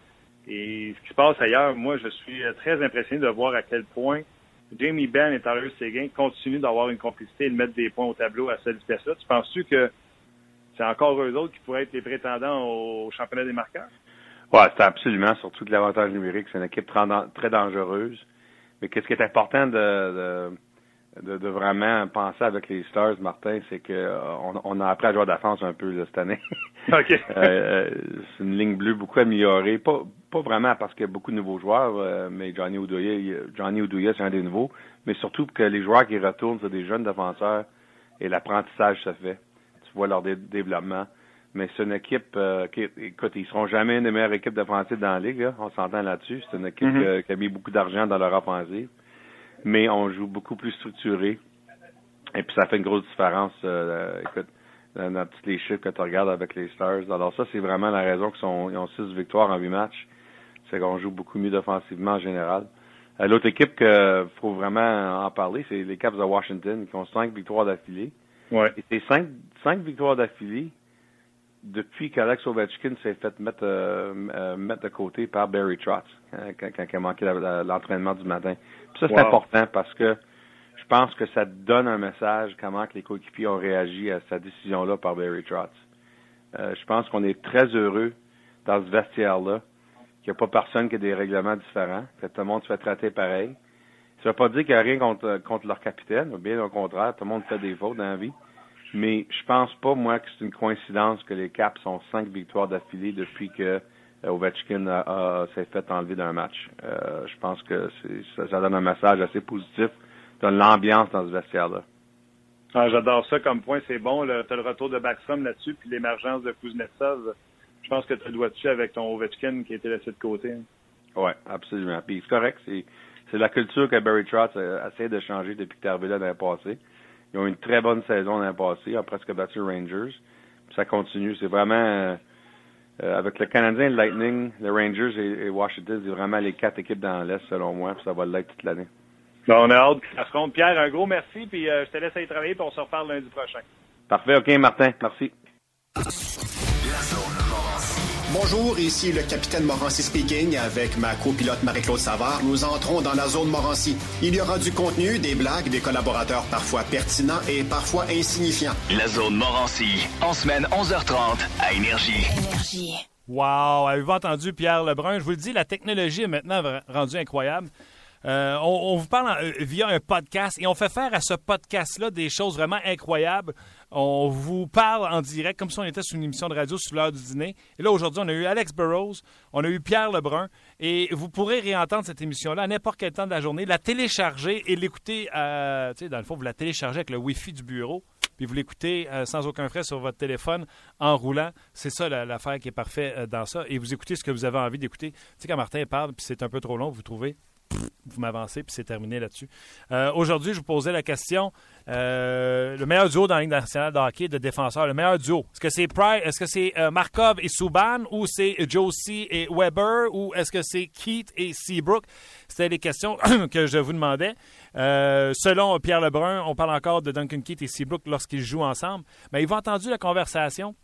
Speaker 3: Et ce qui se passe ailleurs, moi, je suis très impressionné de voir à quel point Jamie Benn et Tyler Seguin continuent d'avoir une complicité et de mettre des points au tableau à cette vitesse-là. Tu penses-tu que c'est encore eux autres qui pourraient être les prétendants au championnat des marqueurs?
Speaker 4: Oui, c'est absolument, surtout de l'avantage numérique. C'est une équipe très dangereuse. Mais qu'est-ce qui est important de, de, de, vraiment penser avec les Stars, Martin, c'est que euh, on, a appris à jouer à défense un peu cette année.
Speaker 3: OK.
Speaker 4: Euh, c'est une ligne bleue beaucoup améliorée. Pas, pas vraiment parce qu'il y a beaucoup de nouveaux joueurs, euh, mais Johnny Oduya, Johnny c'est un des nouveaux. Mais surtout que les joueurs qui retournent, c'est des jeunes défenseurs et l'apprentissage se fait. Tu vois leur développement. Mais c'est une équipe qui, écoute, ils seront jamais une des meilleures équipes défensives dans la ligue, on s'entend là-dessus. C'est une équipe
Speaker 3: Mm-hmm.
Speaker 4: qui a mis beaucoup d'argent dans leur offensive mais on joue beaucoup plus structuré. Et puis ça fait une grosse différence. Euh, écoute, dans, dans tous les chiffres que tu regardes avec les Stars. Alors ça, c'est vraiment la raison qu'ils ont six victoires en huit matchs. C'est qu'on joue beaucoup mieux offensivement en général. Euh, L'autre équipe qu'il faut vraiment en parler, c'est les Caps de Washington qui ont cinq victoires d'affilée.
Speaker 3: Ouais.
Speaker 4: Et ces cinq, cinq victoires d'affilée, depuis qu'Alex Ovechkin s'est fait mettre, euh, euh, mettre de côté par Barry Trotz, hein, quand, quand, il a manqué l'entraînement du matin. Puis ça, c'est
Speaker 3: Wow.
Speaker 4: important parce que je pense que ça donne un message comment que les coéquipiers ont réagi à cette décision-là par Barry Trotz. Euh, je pense qu'on est très heureux dans ce vestiaire-là, qu'il n'y a pas personne qui a des règlements différents, que tout le monde se fait traiter pareil. Ça ne veut pas dire qu'il n'y a rien contre, leur capitaine, bien au contraire, tout le monde fait des fautes dans la vie. Mais je pense pas, moi, que c'est une coïncidence que les Caps ont cinq victoires d'affilée depuis que euh, Ovechkin s'est fait enlever d'un match. Euh, je pense que ça donne un message assez positif, donne l'ambiance dans ce vestiaire-là.
Speaker 3: Ah, J'adore ça comme point, c'est bon. Tu as le retour de Backstrom là-dessus, puis l'émergence de Kuznetsov. Je pense que tu le dois dessus avec ton Ovechkin qui a été laissé de côté.
Speaker 4: Oui, absolument. Puis c'est correct, c'est c'est la culture que Barry Trotz a essayé de changer depuis qu'il est arrivé là dans le passé. Ils ont eu une très bonne saison dans le passé, ils ont presque battu les Rangers. Puis ça continue. C'est vraiment euh, euh, avec le Canadien, le Lightning, le Rangers et, et Washington, c'est vraiment les quatre équipes dans l'Est selon moi, puis ça va l'être toute l'année.
Speaker 3: On a hâte que ça se compte. Pierre, un gros merci, puis euh, je te laisse aller travailler, puis on se reparle lundi prochain.
Speaker 4: Parfait, ok Martin, merci.
Speaker 5: Bonjour, ici le capitaine Morancy speaking avec ma copilote Marie-Claude Savard. Nous entrons dans la zone Morancy. Il y aura du contenu, des blagues, des collaborateurs parfois pertinents et parfois insignifiants.
Speaker 6: La zone Morancy, en semaine 11h30 à Énergie.
Speaker 7: Énergie.
Speaker 1: Wow! Avez-vous entendu Pierre Lebrun? Je vous le dis, la technologie est maintenant rendue incroyable. Euh, on, vous parle euh, via un podcast et on fait faire à ce podcast-là des choses vraiment incroyables. On vous parle en direct comme si on était sur une émission de radio sur l'heure du dîner. Et là, aujourd'hui, on a eu Alex Burrows, on a eu Pierre Lebrun et vous pourrez réentendre cette émission-là à n'importe quel temps de la journée, la télécharger et l'écouter, euh, dans le fond, vous la téléchargez avec le Wi-Fi du bureau puis vous l'écoutez euh, sans aucun frais sur votre téléphone en roulant. C'est ça la- l'affaire qui est parfait euh, dans ça. Et vous écoutez ce que vous avez envie d'écouter. Tu sais, quand Martin parle, puis c'est un peu trop long, vous trouvez, vous m'avancez, puis c'est terminé là-dessus. Euh, Aujourd'hui, je vous posais la question euh, le meilleur duo dans la Ligue nationale de hockey de défenseurs, le meilleur duo. Est-ce que c'est est-ce que c'est euh, Markov et Subban, ou c'est Josie et Weber, ou est-ce que c'est Keith et Seabrook? C'était les questions que je vous demandais. Selon Pierre Lebrun, on parle encore de Duncan Keith et Seabrook lorsqu'ils jouent ensemble. Mais ils vont entendu la conversation.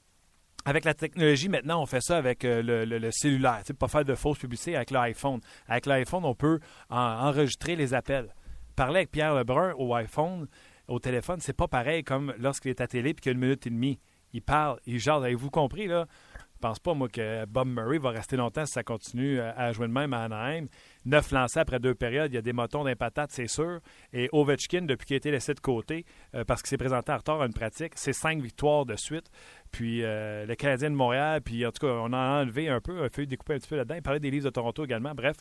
Speaker 1: Avec la technologie, maintenant, on fait ça avec euh, le, le- cellulaire. Tu pas faire de fausses publicités avec l'iPhone. Avec l'iPhone, on peut en- enregistrer les appels. Parler avec Pierre Lebrun au iPhone, au téléphone, c'est pas pareil comme lorsqu'il est à télé puis qu'il y a une minute et demie. Il parle, il jase. Avez-vous compris, là? Je pense pas, moi, que Bob Murray va rester longtemps si ça continue euh, à jouer de même à Anaheim. Neuf lancés après deux périodes, il y a des motons d'un patate, c'est sûr. Et Ovechkin, depuis qu'il a été laissé de côté, euh, parce qu'il s'est présenté en retard à une pratique, c'est cinq victoires de suite. Puis euh, le Canadien de Montréal, puis en tout cas, on a enlevé un peu, un peu découpé un petit peu là-dedans. Il parlait des livres de Toronto également. Bref,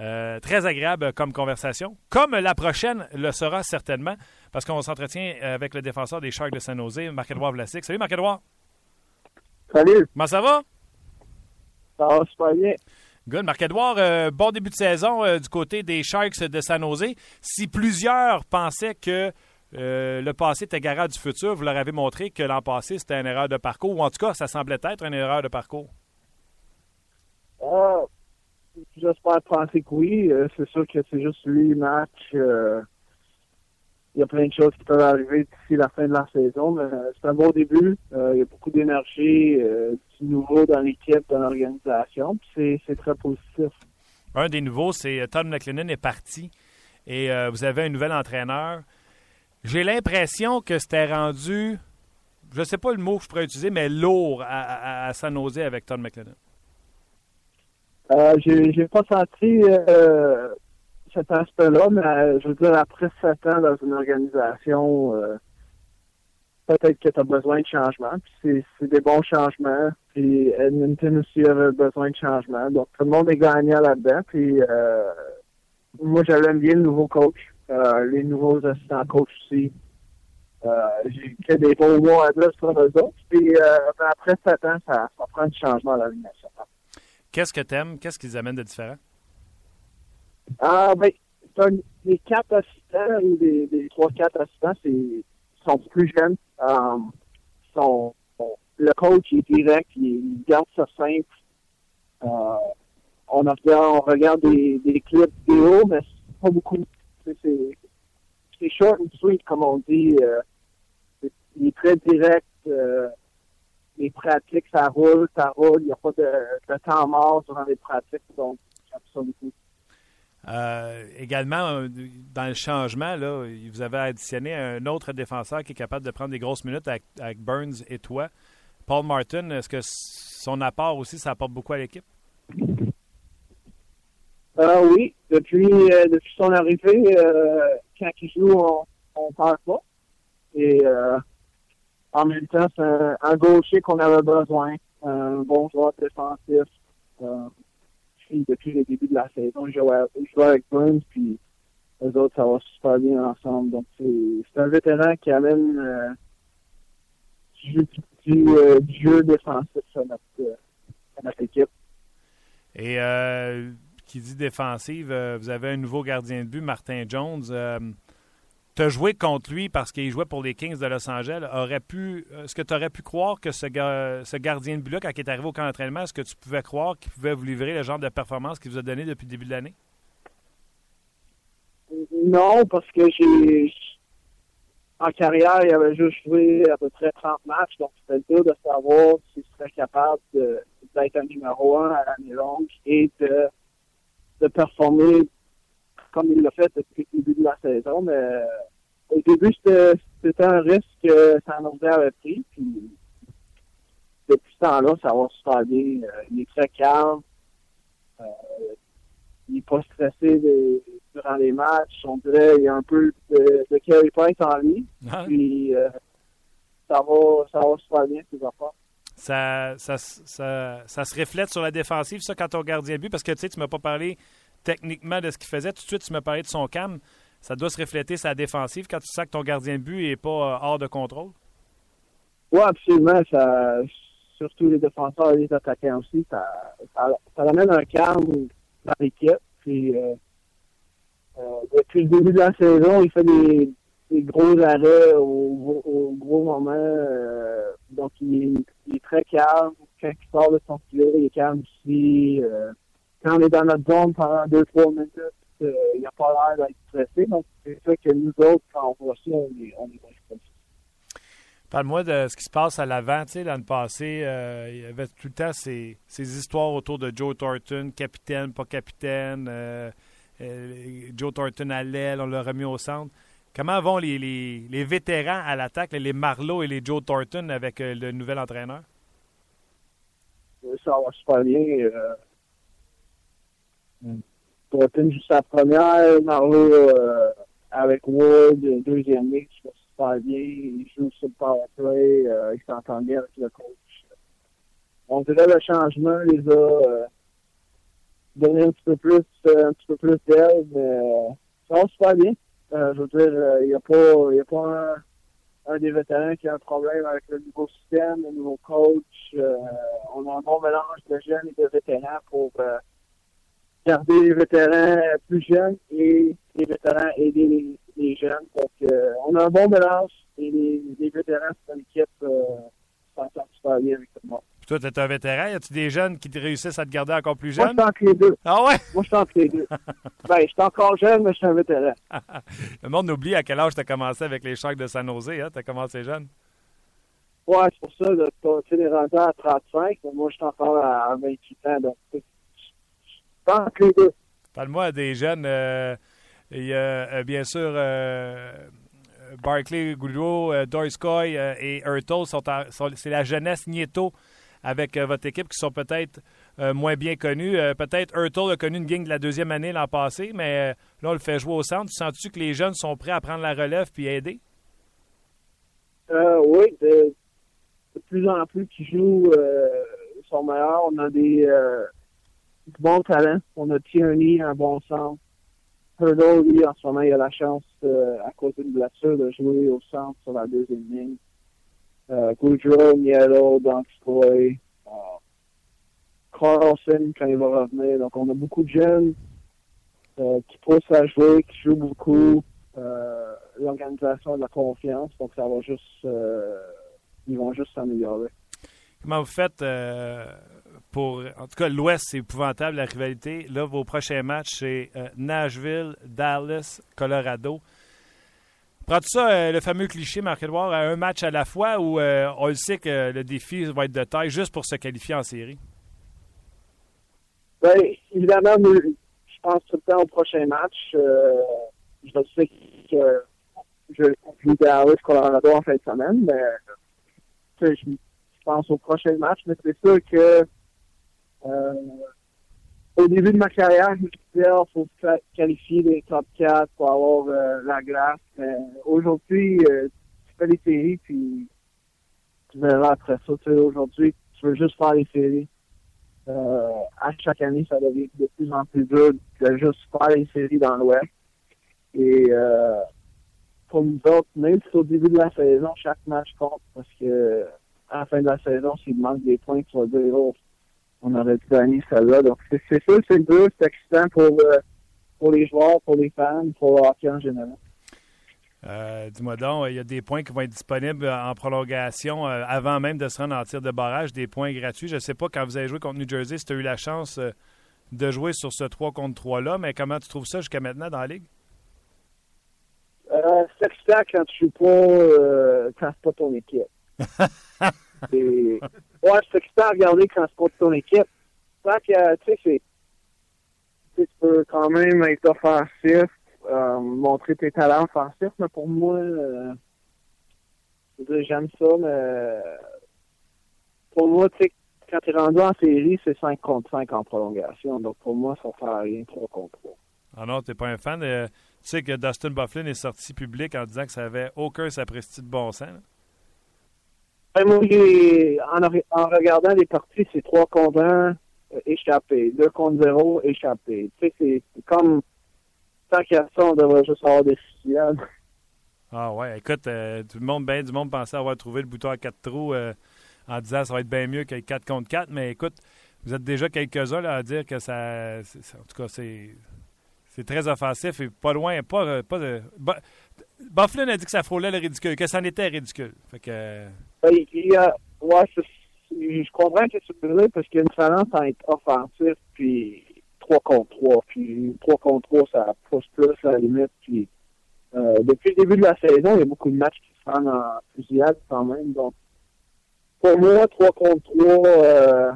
Speaker 1: euh, très agréable comme conversation. Comme la prochaine le sera certainement, parce qu'on s'entretient avec le défenseur des Sharks de San Jose, Marc-Edouard Vlasic. Salut Marc-Edouard.
Speaker 8: Salut,
Speaker 1: Comment ça va?
Speaker 8: ça va super bien.
Speaker 1: Good. Marc-Edouard, euh, bon début de saison euh, du côté des Sharks de San Jose. Si plusieurs pensaient que euh, le passé était garant du futur, vous leur avez montré que l'an passé, c'était une erreur de parcours, ou en tout cas, ça semblait être une erreur de parcours.
Speaker 8: Ah, J'espère penser que oui. C'est sûr que c'est juste huit matchs. Euh, il y a plein de choses qui peuvent arriver d'ici la fin de la saison, mais euh, c'est un bon début. Euh, il y a beaucoup d'énergie, euh, du nouveau dans l'équipe, dans l'organisation, puis c'est très positif.
Speaker 1: Un des nouveaux, c'est Todd McLennan est parti et vous avez un nouvel entraîneur. J'ai l'impression que c'était rendu, je ne sais pas le mot que je pourrais utiliser, mais lourd à, à, San Jose avec Todd McLennan.
Speaker 8: Euh, j'ai pas senti cet aspect-là, mais euh, je veux dire, après sept ans dans une organisation, euh, peut-être que tu as besoin de changement. Puis c'est des bons changements. Puis Edmonton aussi avait besoin de changement. Donc tout le monde est gagnant là-dedans. Puis euh, moi j'aime bien le nouveau coach. les nouveaux assistants coach aussi. J'ai des bons mots à dire sur eux autres. Puis après sept ans, ça, ça prend du changement à nationale.
Speaker 1: Qu'est-ce que tu aimes? Qu'est-ce qu'ils amènent de différent?
Speaker 8: Ah, ben, les quatre assistants ou les, trois, quatre assistants, c'est, sont plus jeunes. Um, sont, le coach est direct, il, garde ça simple. Euh, on, on regarde des, clips vidéo, mais c'est pas beaucoup. C'est, c'est short and sweet, comme on dit. Euh, il est très direct. Euh, les pratiques, ça roule, ça roule. Il n'y a pas de, de temps mort durant les pratiques. Donc, j'aime ça beaucoup.
Speaker 1: Euh, également, euh, dans le changement, là, vous avez additionné un autre défenseur qui est capable de prendre des grosses minutes avec, Burns et toi. Paul Martin, est-ce que son apport aussi, ça apporte beaucoup à l'équipe?
Speaker 8: Euh, oui, depuis, depuis son arrivée, quand il joue, on ne parle pas. Et en même temps, c'est un, gaucher qu'on avait besoin, un bon joueur défensif depuis le début de la saison. Je jouais, avec Burns, puis les autres, ça va super bien ensemble. Donc, c'est un vétéran qui amène euh, du, euh, jeu défensif à notre, euh, notre équipe.
Speaker 1: Et qui dit défensive, vous avez un nouveau gardien de but, Martin Jones as joué contre lui parce qu'il jouait pour les Kings de Los Angeles. Aurait pu, est-ce que tu aurais pu croire que ce, ce gardien de but-là, quand il est arrivé au camp d'entraînement, est-ce que tu pouvais croire qu'il pouvait vous livrer le genre de performance qu'il vous a donné depuis le début de l'année?
Speaker 8: Non, parce que j'ai. En carrière, il avait juste joué à peu près 30 matchs, donc c'était dur de savoir s'il serait capable d'être un numéro un à l'année longue et de, de performer comme il l'a fait depuis le début de la saison. Mais euh, au début, c'était un risque que San Jose avait pris. Puis depuis ce temps-là, ça va super bien. Euh, il est très calme. Euh, il n'est pas stressé durant les matchs. On dirait qu'il y a un peu de, de carry point en lui. Ah. Puis ça va, ça va super bien, affaires.
Speaker 1: Ça, ça, ça, ça, se reflète sur la défensive, ça, quand on gardien but, parce que tu sais, tu m'as pas parlé techniquement de ce qu'il faisait. Tout de suite, tu me parlais de son cam. Ça doit se refléter sa défensive quand tu sais que ton gardien de but n'est pas euh, hors de contrôle.
Speaker 8: Oui, absolument. Surtout les défenseurs et les attaquants aussi. Ça, ça, un calme dans l'équipe. Puis, euh, euh, depuis le début de la saison, il fait des, gros arrêts au, gros moment. donc, il est, très calme. Quand il sort de son filet, il est calme aussi quand on est dans notre zone pendant deux, trois minutes, euh, il n'y a pas l'air d'être stressé. Donc, c'est ça que nous autres, quand on voit ça, on est, on est stressé.
Speaker 1: Parle-moi de ce qui se passe à l'avant. Tu sais, l'année passée, euh, il y avait tout le temps ces, ces, histoires autour de Joe Thornton, capitaine, pas capitaine. Euh, Joe Thornton à l'aile, on l'a remis au centre. Comment vont les, les, les vétérans à l'attaque, les Marlowe et les Joe Thornton avec le nouvel entraîneur?
Speaker 8: Ça va super bien. Thornton juste sa première, Marlowe euh, avec Wood, deuxième mix, je super bien. Il joue sur le power play, euh, il s'entend bien avec le coach. On dirait le changement les a euh, donné un petit peu plus, un petit peu plus d'aide, mais ça va super bien. je veux dire, il n'y a pas, y a pas un, des vétérans qui a un problème avec le nouveau système, le nouveau coach. on a un bon mélange de jeunes et de vétérans pour garder les vétérans plus jeunes et les vétérans aider les, jeunes. Donc, euh, on a un bon mélange et les, vétérans, c'est une équipe euh, super bien avec tout le monde.
Speaker 1: Toi, tu es un vétéran. Y a-tu des jeunes qui te réussissent à te garder encore plus
Speaker 8: Moi,
Speaker 1: jeune?
Speaker 8: je suis entre les deux.
Speaker 1: Ah ouais?
Speaker 8: Moi, je suis entre les deux. ben, je suis encore jeune, mais je suis un vétéran.
Speaker 1: Le monde oublie à quel âge tu as commencé avec les Sharks de San Jose. Hein? Tu as commencé jeune?
Speaker 8: Ouais, c'est pour ça, tu es rendu à 35, mais moi, je suis encore à, à 28 ans, donc, je
Speaker 1: Parle-moi des jeunes. euh, Il y a euh, bien sûr euh, Barclay Goudreau, Dorskoy et Hurtle. Sont c'est la jeunesse Nieto avec votre équipe qui sont peut-être moins bien connus. Euh, peut-être Hurtle a connu une gang de la deuxième année l'an passé, mais là, on le fait jouer au centre. Sens-tu que les jeunes sont prêts à prendre la relève puis aider?
Speaker 8: Oui, de, de plus en plus qui jouent sont meilleurs. On a des du bons talents. On a Tierney, un bon centre. Hurdle, lui, en ce moment, il a la chance, euh, à cause d'une blessure, de jouer au centre sur la deuxième ligne. Euh, Goudreau, Niello, Donskoy, euh, Carlson, quand il va revenir. Donc, on a beaucoup de jeunes euh, qui poussent à jouer, qui jouent beaucoup. Euh, L'organisation de la confiance, donc ça va juste... euh, ils vont juste s'améliorer.
Speaker 1: Comment vous faites euh, En tout cas, l'Ouest, c'est épouvantable, la rivalité. Là, vos prochains matchs, c'est euh, Nashville, Dallas, Colorado. Prends-tu ça, euh, le fameux cliché, Marc-Edouard, à un match à la fois ou euh, on le sait que le défi va être de taille juste pour se qualifier en série?
Speaker 8: Ben, évidemment, je pense tout le temps au prochain match. Je sais que je joue Dallas, Colorado en fin de semaine, mais je, pense au prochain match, mais c'est sûr que au début de ma carrière, je me disais, il faut fa- qualifier les top 4 pour avoir euh, la glace. Mais aujourd'hui, euh, tu fais les séries, puis tu verras après ça. Tu sais, aujourd'hui, tu veux juste faire les séries. Euh, à chaque année, ça devient de plus en plus dur de juste faire les séries dans l'Ouest. Et euh, pour nous autres, même si au début de la saison, chaque match compte parce que à la fin de la saison, s'il manque des points, tu vas dire oh, on aurait dû gagner celle-là. Donc c'est sûr, c'est dur, c'est excitant pour, euh, pour les joueurs, pour les fans, pour le hockey en général.
Speaker 1: Euh, Dis-moi donc, il y a des points qui vont être disponibles en prolongation euh, avant même de se rendre en tir de barrage, des points gratuits. Je ne sais pas quand vous avez joué contre New Jersey si tu as eu la chance euh, de jouer sur ce 3 contre 3-là, mais comment tu trouves ça jusqu'à maintenant dans la Ligue?
Speaker 8: Euh, c'est excitant quand tu joues pas, euh, quand pas ton équipe. Ouais, c'est excitant à regarder quand c'est pas ton équipe. Que, tu sais, c'est, tu sais, tu peux quand même être offensif, euh, montrer tes talents offensifs, mais pour moi, euh, j'aime ça, mais pour moi, tu sais, quand t'es rendu en série, c'est 5 contre 5 en prolongation. Donc pour moi, ça sert à rien 3 contre 3.
Speaker 1: Ah non, t'es pas un fan. Euh, tu sais que Dustin Bufflin est sorti public en disant que ça avait aucun sapristi de bon sens.
Speaker 8: Ben, en, re- en regardant les parties, c'est 3 contre 1, euh, échappé. 2 contre 0, échappé. Tu sais, c'est comme, tant qu'il y a ça, on devrait juste avoir des fusillades.
Speaker 1: Ah ouais, écoute, euh, tout le monde, ben du monde pensait avoir trouvé le bouton à quatre trous euh, en disant que ça va être bien mieux que 4 contre 4, mais écoute, vous êtes déjà quelques-uns à dire que ça. En tout cas, c'est. C'est très offensif et pas loin, pas, euh, pas de. Bufflin a dit que ça frôlait le ridicule, que ça en était ridicule. Fait que.
Speaker 8: Ben, il y a, ouais, je comprends que c'est vrai parce qu'il y a une différence entre offensif puis 3 contre 3. Puis 3 contre 3, ça pousse plus à la limite. Puis euh, depuis le début de la saison, il y a beaucoup de matchs qui se rendent en fusillade quand même. Donc pour moi, 3 contre 3, euh,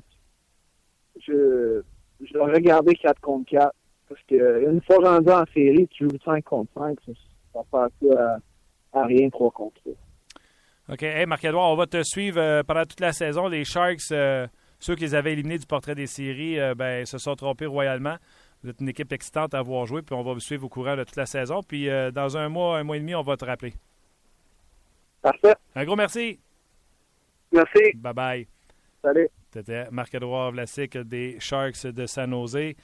Speaker 8: je, je vais regarder 4 contre 4. Parce que une fois rendu en série, tu joues 5 contre 5, ça, ça fait à, à rien 3 contre 3.
Speaker 1: OK. Hey, Marc-Edouard, on va te suivre euh, pendant toute la saison. Les Sharks, euh, ceux qui les avaient éliminés du portrait des séries, euh, ben, se sont trompés royalement. Vous êtes une équipe excitante à voir jouer, puis on va vous suivre au courant de toute la saison. Puis dans un mois, un mois et demi, on va te rappeler.
Speaker 8: Parfait.
Speaker 1: Un gros merci.
Speaker 8: Merci.
Speaker 1: Bye bye.
Speaker 8: Salut.
Speaker 1: C'était Marc-Edouard Vlasic des Sharks de San Jose.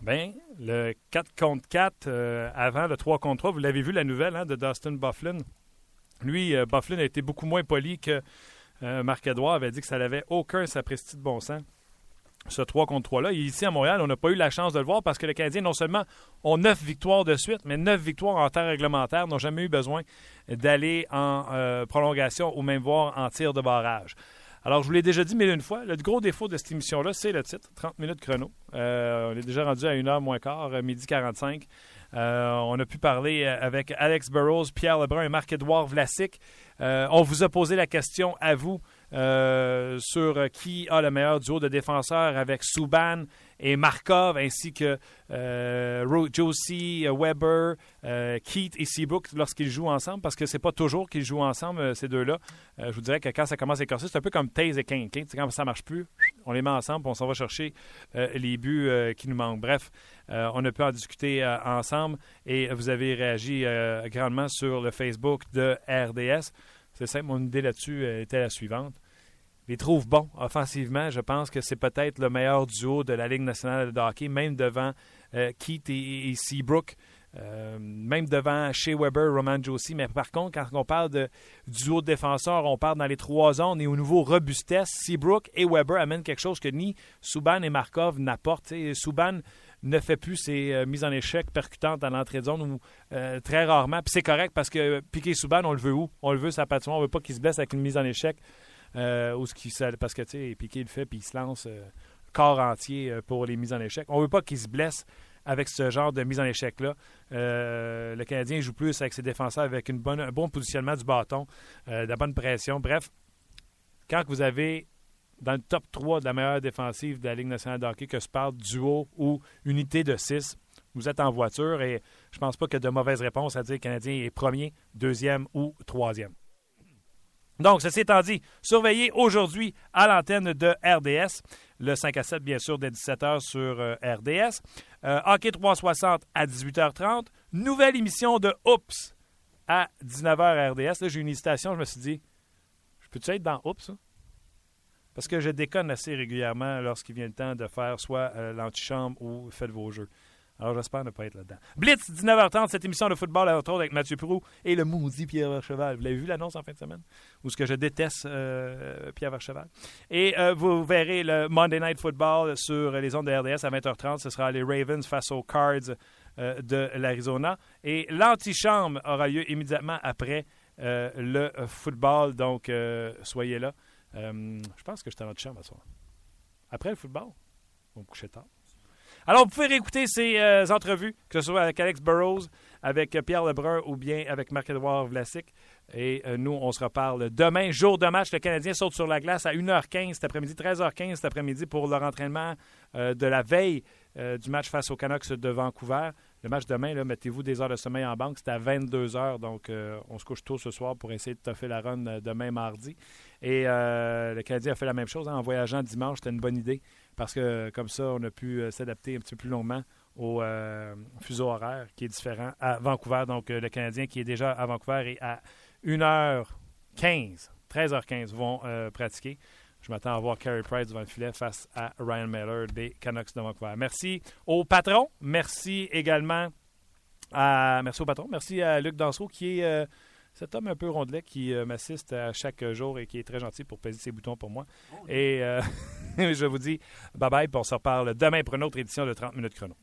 Speaker 1: Ben, le 4 contre 4 euh, avant le 3 contre 3, vous l'avez vu la nouvelle hein, de Dustin Bufflin? Lui, euh, Bufflin a été beaucoup moins poli que euh, Marc-Edouard avait dit que ça n'avait aucun sapristi de bon sens. Ce 3 contre 3-là. Et Ici à Montréal, on n'a pas eu la chance de le voir parce que les Canadiens, non seulement ont 9 victoires de suite, mais 9 victoires en temps réglementaire, n'ont jamais eu besoin d'aller en euh, prolongation ou même voir en tir de barrage. Alors, je vous l'ai déjà dit mille une fois, le gros défaut de cette émission-là, c'est le titre, 30 minutes chrono. Euh, on est déjà rendu à 1h moins quart, midi 45. Euh, on a pu parler avec Alex Burrows, Pierre Lebrun et Marc-Édouard Vlasic. on vous a posé la question à vous sur qui a le meilleur duo de défenseurs avec Souban et Markov, ainsi que euh, Josie, euh, Weber, euh, Keith et Seabrook lorsqu'ils jouent ensemble, parce que c'est pas toujours qu'ils jouent ensemble, ces deux-là. je vous dirais que quand ça commence à écorcer, c'est un peu comme Taze et Kane. Kane quand ça marche plus, on les met ensemble, on s'en va chercher les buts qui nous manquent. Bref, on a pu en discuter ensemble et vous avez réagi grandement sur le Facebook de RDS. C'est simple, mon idée là-dessus était la suivante les trouve bons offensivement. Je pense que c'est peut-être le meilleur duo de la Ligue nationale de hockey, même devant euh, Keith et, Seabrook. Euh, même devant Shea Weber, Roman Josie. Mais par contre, quand on parle de duo de on parle dans les trois zones et au niveau robustesse. Seabrook et Weber amènent quelque chose que ni Subban et Markov n'apportent. Subban ne fait plus ses euh, mises en échec percutantes à l'entrée de zone ou très rarement. Puis c'est correct parce que Piquet Subban, on le veut où? On le veut sa patinoire. On ne veut pas qu'il se blesse avec une mise en échec. Euh, ce qui, parce que, tu sais, Piqué le fait, puis il se lance euh, corps entier euh, pour les mises en échec. On veut pas qu'il se blesse avec ce genre de mise en échec-là. le Canadien joue plus avec ses défenseurs avec une bonne, un bon positionnement du bâton, de la bonne pression. Bref, quand vous avez dans le top 3 de la meilleure défensive de la Ligue nationale de hockey, que se parle duo ou unité de 6, vous êtes en voiture et je pense pas ait de mauvaise réponse à dire que le Canadien est premier, deuxième ou troisième. Donc, ceci étant dit, surveillez aujourd'hui à l'antenne de RDS, le 5 à 7, bien sûr, dès 17h sur euh, RDS. Euh, Hockey 360 à 18h30. Nouvelle émission de Oups à 19h RDS. Là, j'ai une hésitation. Je me suis dit, je peux-tu être dans Oups? Parce que je déconne assez régulièrement lorsqu'il vient le temps de faire soit euh, l'antichambre ou faites vos jeux. Alors, j'espère ne pas être là-dedans. Blitz, 19h30, cette émission de football à retour avec Mathieu Prou et le maudit Pierre Vercheval. Vous l'avez vu l'annonce en fin de semaine? Ou ce que je déteste euh, Pierre Vercheval. Et euh, vous verrez le Monday Night Football sur les ondes de RDS à 20h30. Ce sera les Ravens face aux Cards euh, de l'Arizona. Et l'antichambre aura lieu immédiatement après le football. Donc, soyez là. je pense que je suis en antichambre ce soir. Après le football, on coucher tard. Alors, vous pouvez réécouter ces euh, entrevues, que ce soit avec Alex Burrows, avec euh, Pierre Lebrun ou bien avec Marc-Edouard Vlasic. Et euh, nous, on se reparle demain, jour de match. Le Canadien saute sur la glace à 1h15 cet après-midi, 13h15 cet après-midi pour leur entraînement de la veille du match face aux Canucks de Vancouver. Le match demain, mettez-vous des heures de sommeil en banque. C'est à 22 h donc on se couche tôt ce soir pour essayer de toffer la run demain mardi. Et le Canadien a fait la même chose hein, en voyageant dimanche. C'était une bonne idée parce que comme ça, on a pu euh, s'adapter un petit peu plus longuement au euh, fuseau horaire qui est différent à Vancouver. Donc, euh, le Canadien qui est déjà à Vancouver et à 1h15, 13h15 vont pratiquer. Je m'attends à voir Carey Price devant le filet face à Ryan Miller des Canucks de Vancouver. Merci au patron. Merci également à, merci au patron. Merci à Luc Dansereau qui est cet homme un peu rondelet qui euh, m'assiste à chaque jour et qui est très gentil pour peser ses boutons pour moi. Oh, et euh, je vous dis bye bye, puis on se reparle demain pour une autre édition de 30 minutes chrono.